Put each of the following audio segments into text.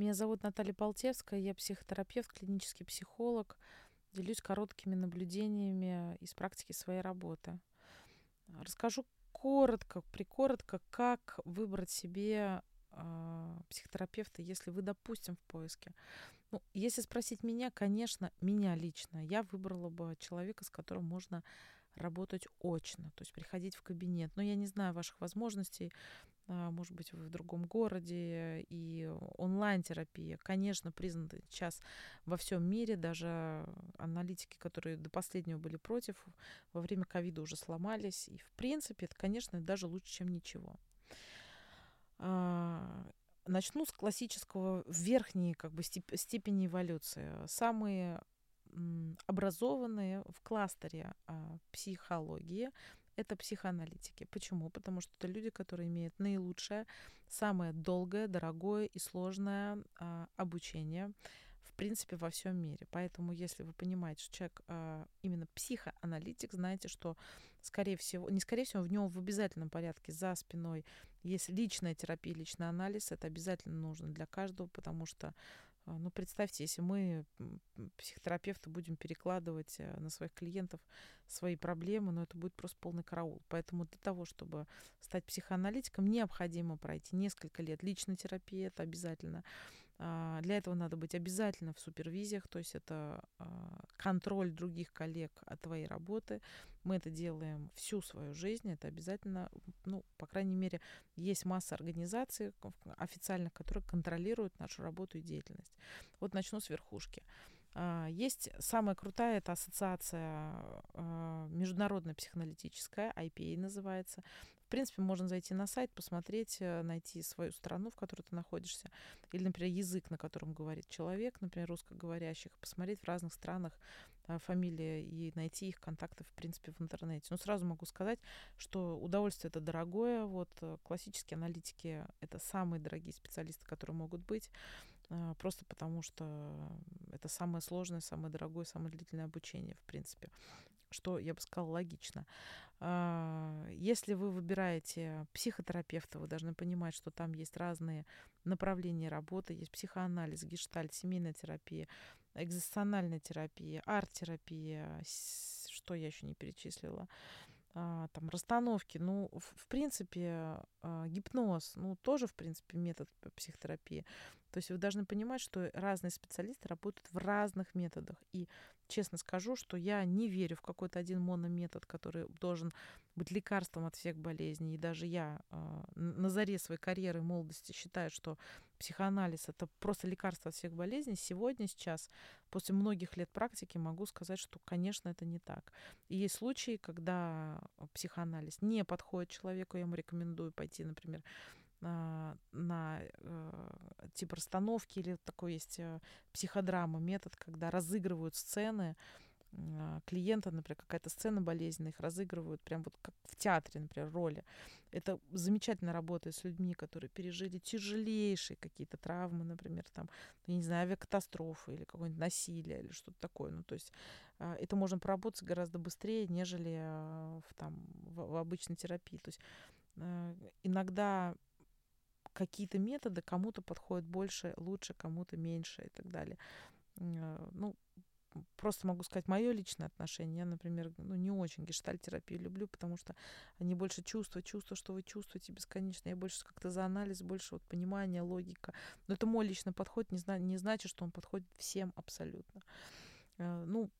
Меня зовут Наталья Полтевская, я психотерапевт, клинический психолог. Делюсь короткими наблюдениями из практики своей работы. Расскажу коротко, прикоротко, как выбрать себе э, психотерапевта, если вы, допустим, в поиске. Ну, если спросить меня, конечно, меня лично, я выбрала бы человека, с которым можно работать очно, то есть приходить в кабинет. Но я не знаю ваших возможностей, а, может быть, вы в другом городе, и онлайн-терапия, конечно, признана сейчас во всем мире, даже аналитики, которые до последнего были против, во время ковида уже сломались, и, в принципе, это, конечно, даже лучше, чем ничего. А, начну с классического верхней как бы, степени эволюции. Самые образованные в кластере а, психологии это психоаналитики. Почему? Потому что это люди, которые имеют наилучшее, самое долгое, дорогое и сложное а, обучение в принципе во всем мире. Поэтому, если вы понимаете, что человек а, именно психоаналитик, знаете, что скорее всего, не скорее всего, в нем в обязательном порядке за спиной есть личная терапия, личный анализ. Это обязательно нужно для каждого, потому что ну, представьте, если мы, психотерапевты, будем перекладывать э, на своих клиентов свои проблемы, ну, это будет просто полный караул. Поэтому для того, чтобы стать психоаналитиком, необходимо пройти несколько лет личной терапии, это обязательно. А, для этого надо быть обязательно в супервизиях, то есть это а, контроль других коллег от твоей работы. Мы это делаем всю свою жизнь, это обязательно, ну, по крайней мере, есть масса организаций официальных, которые контролируют нашу работу и деятельность. Вот начну с верхушки. А, есть самая крутая, это ассоциация международная психоаналитическая, IPA называется. Принципе, можно зайти на сайт, посмотреть, э, найти свою страну, в которой ты находишься, или, например, язык, на котором говорит человек, например, русскоговорящих, посмотреть в разных странах а, фамилии и найти их контакты, в принципе, в интернете. Но сразу могу сказать, что удовольствие это дорогое. Вот э, классические аналитики — это самые дорогие специалисты, которые могут быть. Просто потому что это самое сложное, самое дорогое, самое длительное обучение, в принципе, что, я бы сказала, логично. А, если вы выбираете психотерапевта, вы должны понимать, что там есть разные направления работы, есть психоанализ, гештальт, семейная терапия, экзистенциальная терапия, арт-терапия, что я еще не перечислила, а, там расстановки, ну, в, в принципе, а, гипноз, ну, тоже, в принципе, метод психотерапии. То есть вы должны понимать, что разные специалисты работают в разных методах. И честно скажу, что я не верю в какой-то один монометод, который должен быть лекарством от всех болезней. И даже я э, на заре своей карьеры молодости считаю, что психоанализ это просто лекарство от всех болезней. Сегодня, сейчас, после многих лет практики, могу сказать, что, конечно, это не так. И есть случаи, когда психоанализ не подходит человеку, я ему рекомендую пойти, например, на, на э, тип расстановки или такой есть э, психодрама метод, когда разыгрывают сцены э, клиента, например, какая-то сцена болезненная, их разыгрывают прям вот как в театре, например, роли. Это замечательно работает с людьми, которые пережили тяжелейшие какие-то травмы, например, там, я не знаю, авиакатастрофы или какое-нибудь насилие или что-то такое. Ну, то есть э, это можно проработать гораздо быстрее, нежели в, там, в, в обычной терапии. То есть иногда какие-то методы кому-то подходят больше, лучше, кому-то меньше и так далее. Э, ну, просто могу сказать мое личное отношение. Я, например, ну, не очень гештальтерапию люблю, потому что они больше чувства, чувства, что вы чувствуете бесконечно. Я больше как-то за анализ, больше вот понимания, логика. Но это мой личный подход, не, зна- не значит, что он подходит всем абсолютно. Э, ну,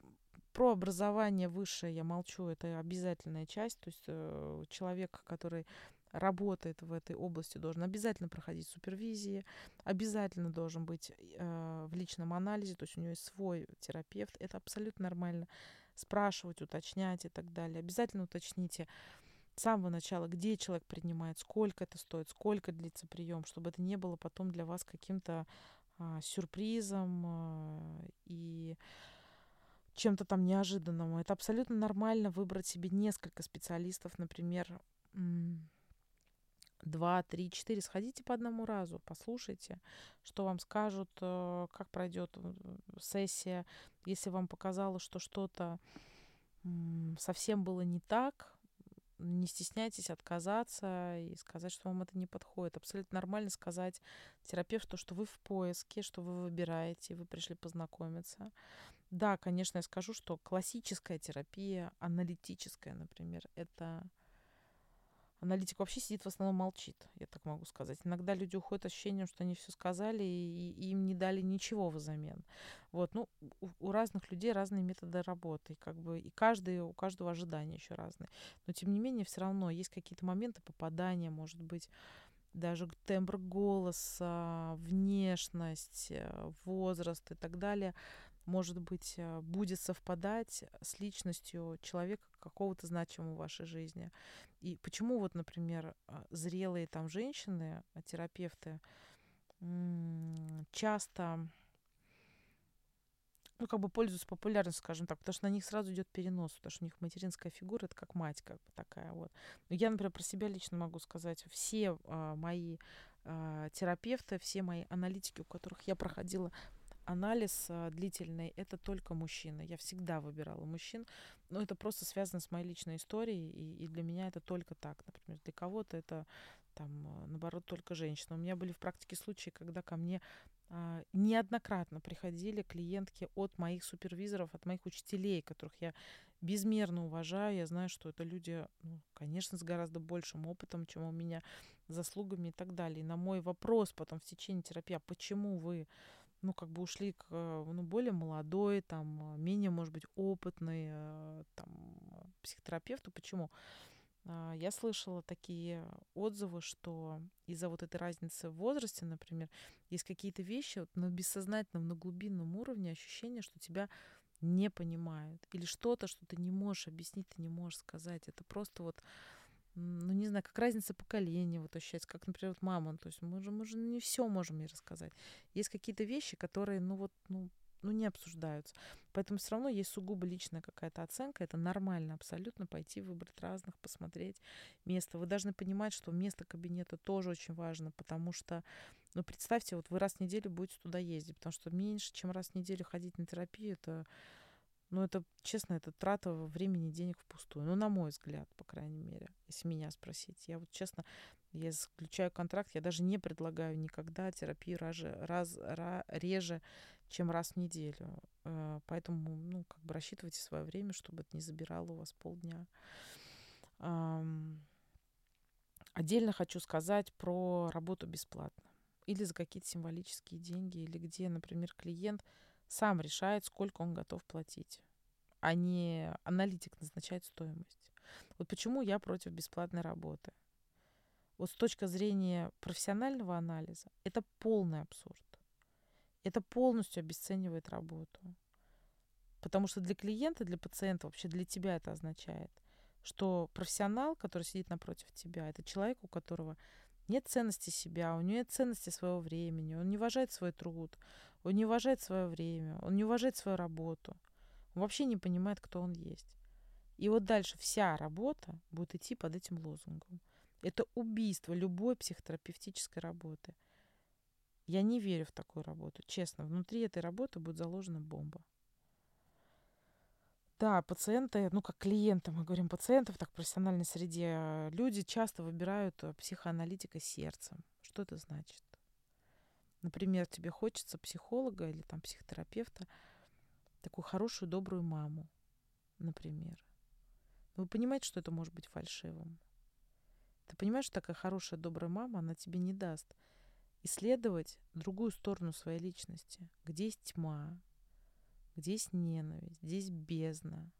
про образование высшее я молчу, это обязательная часть. То есть э, человек, который работает в этой области, должен обязательно проходить супервизии, обязательно должен быть э, в личном анализе, то есть у него есть свой терапевт, это абсолютно нормально. Спрашивать, уточнять и так далее. Обязательно уточните с самого начала, где человек принимает, сколько это стоит, сколько длится прием, чтобы это не было потом для вас каким-то э, сюрпризом э, и чем-то там неожиданным. Это абсолютно нормально выбрать себе несколько специалистов, например, два, три, четыре, сходите по одному разу, послушайте, что вам скажут, э, как пройдет э, сессия. Если вам показалось, что что-то совсем было не так, не стесняйтесь отказаться и сказать, что вам это не подходит. Абсолютно нормально сказать терапевту, что вы в поиске, что вы выбираете, вы пришли познакомиться. Да, конечно, я скажу, что классическая терапия, аналитическая, например, это аналитик вообще сидит в основном молчит, я так могу сказать. Иногда люди уходят ощущением, что они все сказали и, и им не дали ничего взамен. Вот, ну, у, у разных людей разные методы работы, как бы, и каждый, у каждого ожидания еще разные. Но, тем не менее, все равно есть какие-то моменты попадания, может быть, даже тембр голоса, внешность, э, возраст и так далее, может быть, э, будет совпадать с личностью человека какого-то значимого в вашей жизни. И почему вот, например, а, зрелые там женщины, а, терапевты, часто ну, как бы пользуются популярностью, скажем так, потому что на них сразу идет перенос, потому что у них материнская фигура, это как мать, как бы такая вот. Но я, например, про себя лично могу сказать, все а, мои а, терапевты, все мои аналитики, у которых я проходила анализ а, длительный, это только мужчины. Я всегда выбирала мужчин, но это просто связано с моей личной историей, и, и для меня это только так. Например, для кого-то это там, а, наоборот, только женщина. У меня были в практике случаи, когда ко мне а, неоднократно приходили клиентки от моих супервизоров, от моих учителей, которых я безмерно уважаю. Я знаю, что это люди, ну, конечно, с гораздо большим опытом, чем у меня, заслугами и так далее. И на мой вопрос потом в течение терапии, а почему вы ну, как бы ушли к э, ну, более молодой, там, менее, может быть, опытной э, там, психотерапевту. Почему? А, я слышала такие отзывы, что из-за вот этой разницы в возрасте, например, есть какие-то вещи вот на бессознательном, на глубинном уровне ощущение, что тебя не понимают. Или что-то, что ты не можешь объяснить, ты не можешь сказать. Это просто вот ну, не знаю, как разница поколения вот ощущается, как, например, вот мама, то есть мы же, мы же не все можем ей рассказать. Есть какие-то вещи, которые, ну вот, ну, ну, не обсуждаются. Поэтому все равно есть сугубо личная какая-то оценка. Это нормально абсолютно пойти выбрать разных, посмотреть место. Вы должны понимать, что место кабинета тоже очень важно, потому что, ну, представьте, вот вы раз в неделю будете туда ездить, потому что меньше, чем раз в неделю ходить на терапию, это ну, это, честно, это трата времени, денег впустую. Ну, на мой взгляд, по крайней мере, если меня спросить. Я вот, честно, я заключаю контракт, я даже не предлагаю никогда терапию раз, раз, раз, реже, чем раз в неделю. Э, поэтому, ну, как бы рассчитывайте свое время, чтобы это не забирало у вас полдня. Отдельно хочу сказать про работу бесплатно. Или за какие-то символические деньги, или где, например, клиент сам решает, сколько он готов платить, а не аналитик назначает стоимость. Вот почему я против бесплатной работы. Вот с точки зрения профессионального анализа, это полный абсурд. Это полностью обесценивает работу. Потому что для клиента, для пациента, вообще для тебя это означает, что профессионал, который сидит напротив тебя, это человек, у которого нет ценности себя, у него нет ценности своего времени, он не уважает свой труд, он не уважает свое время, он не уважает свою работу. Он вообще не понимает, кто он есть. И вот дальше вся работа будет идти под этим лозунгом. Это убийство любой психотерапевтической работы. Я не верю в такую работу. Честно, внутри этой работы будет заложена бомба. Да, пациенты, ну как клиенты, мы говорим пациентов, так в профессиональной среде, люди часто выбирают э, психоаналитика сердцем. Что это значит? Например, тебе хочется психолога или там психотерапевта, такую хорошую, добрую маму, например. Но вы понимаете, что это может быть фальшивым. Ты понимаешь, что такая хорошая, добрая мама, она тебе не даст исследовать другую сторону своей личности, где есть тьма, где есть ненависть, где есть бездна.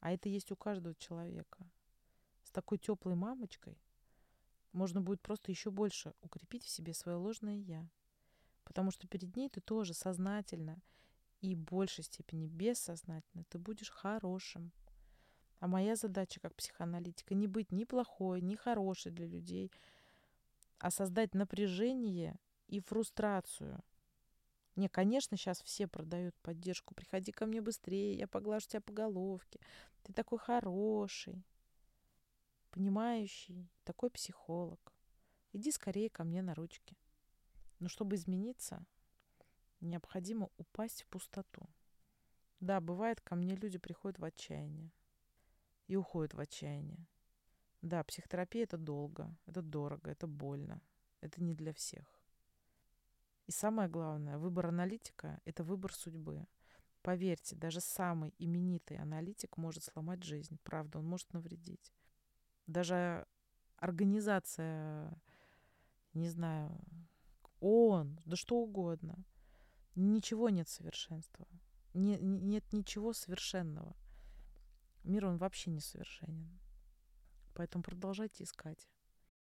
А это есть у каждого человека. С такой теплой мамочкой – можно будет просто еще больше укрепить в себе свое ложное «я». Потому что перед ней ты тоже сознательно и в большей степени бессознательно ты будешь хорошим. А моя задача как психоаналитика не быть ни плохой, ни хорошей для людей, а создать напряжение и фрустрацию. Не, конечно, сейчас все продают поддержку. Приходи ко мне быстрее, я поглажу тебя по головке. Ты такой хороший понимающий, такой психолог. Иди скорее ко мне на ручки. Но чтобы измениться, необходимо упасть в пустоту. Да, бывает, ко мне люди приходят в отчаяние и уходят в отчаяние. Да, психотерапия это долго, это дорого, это больно. Это не для всех. И самое главное, выбор аналитика – это выбор судьбы. Поверьте, даже самый именитый аналитик может сломать жизнь. Правда, он может навредить. Даже организация, не знаю, ООН, да что угодно. Ничего нет совершенства. Не, нет ничего совершенного. Мир, он вообще несовершенен. Поэтому продолжайте искать.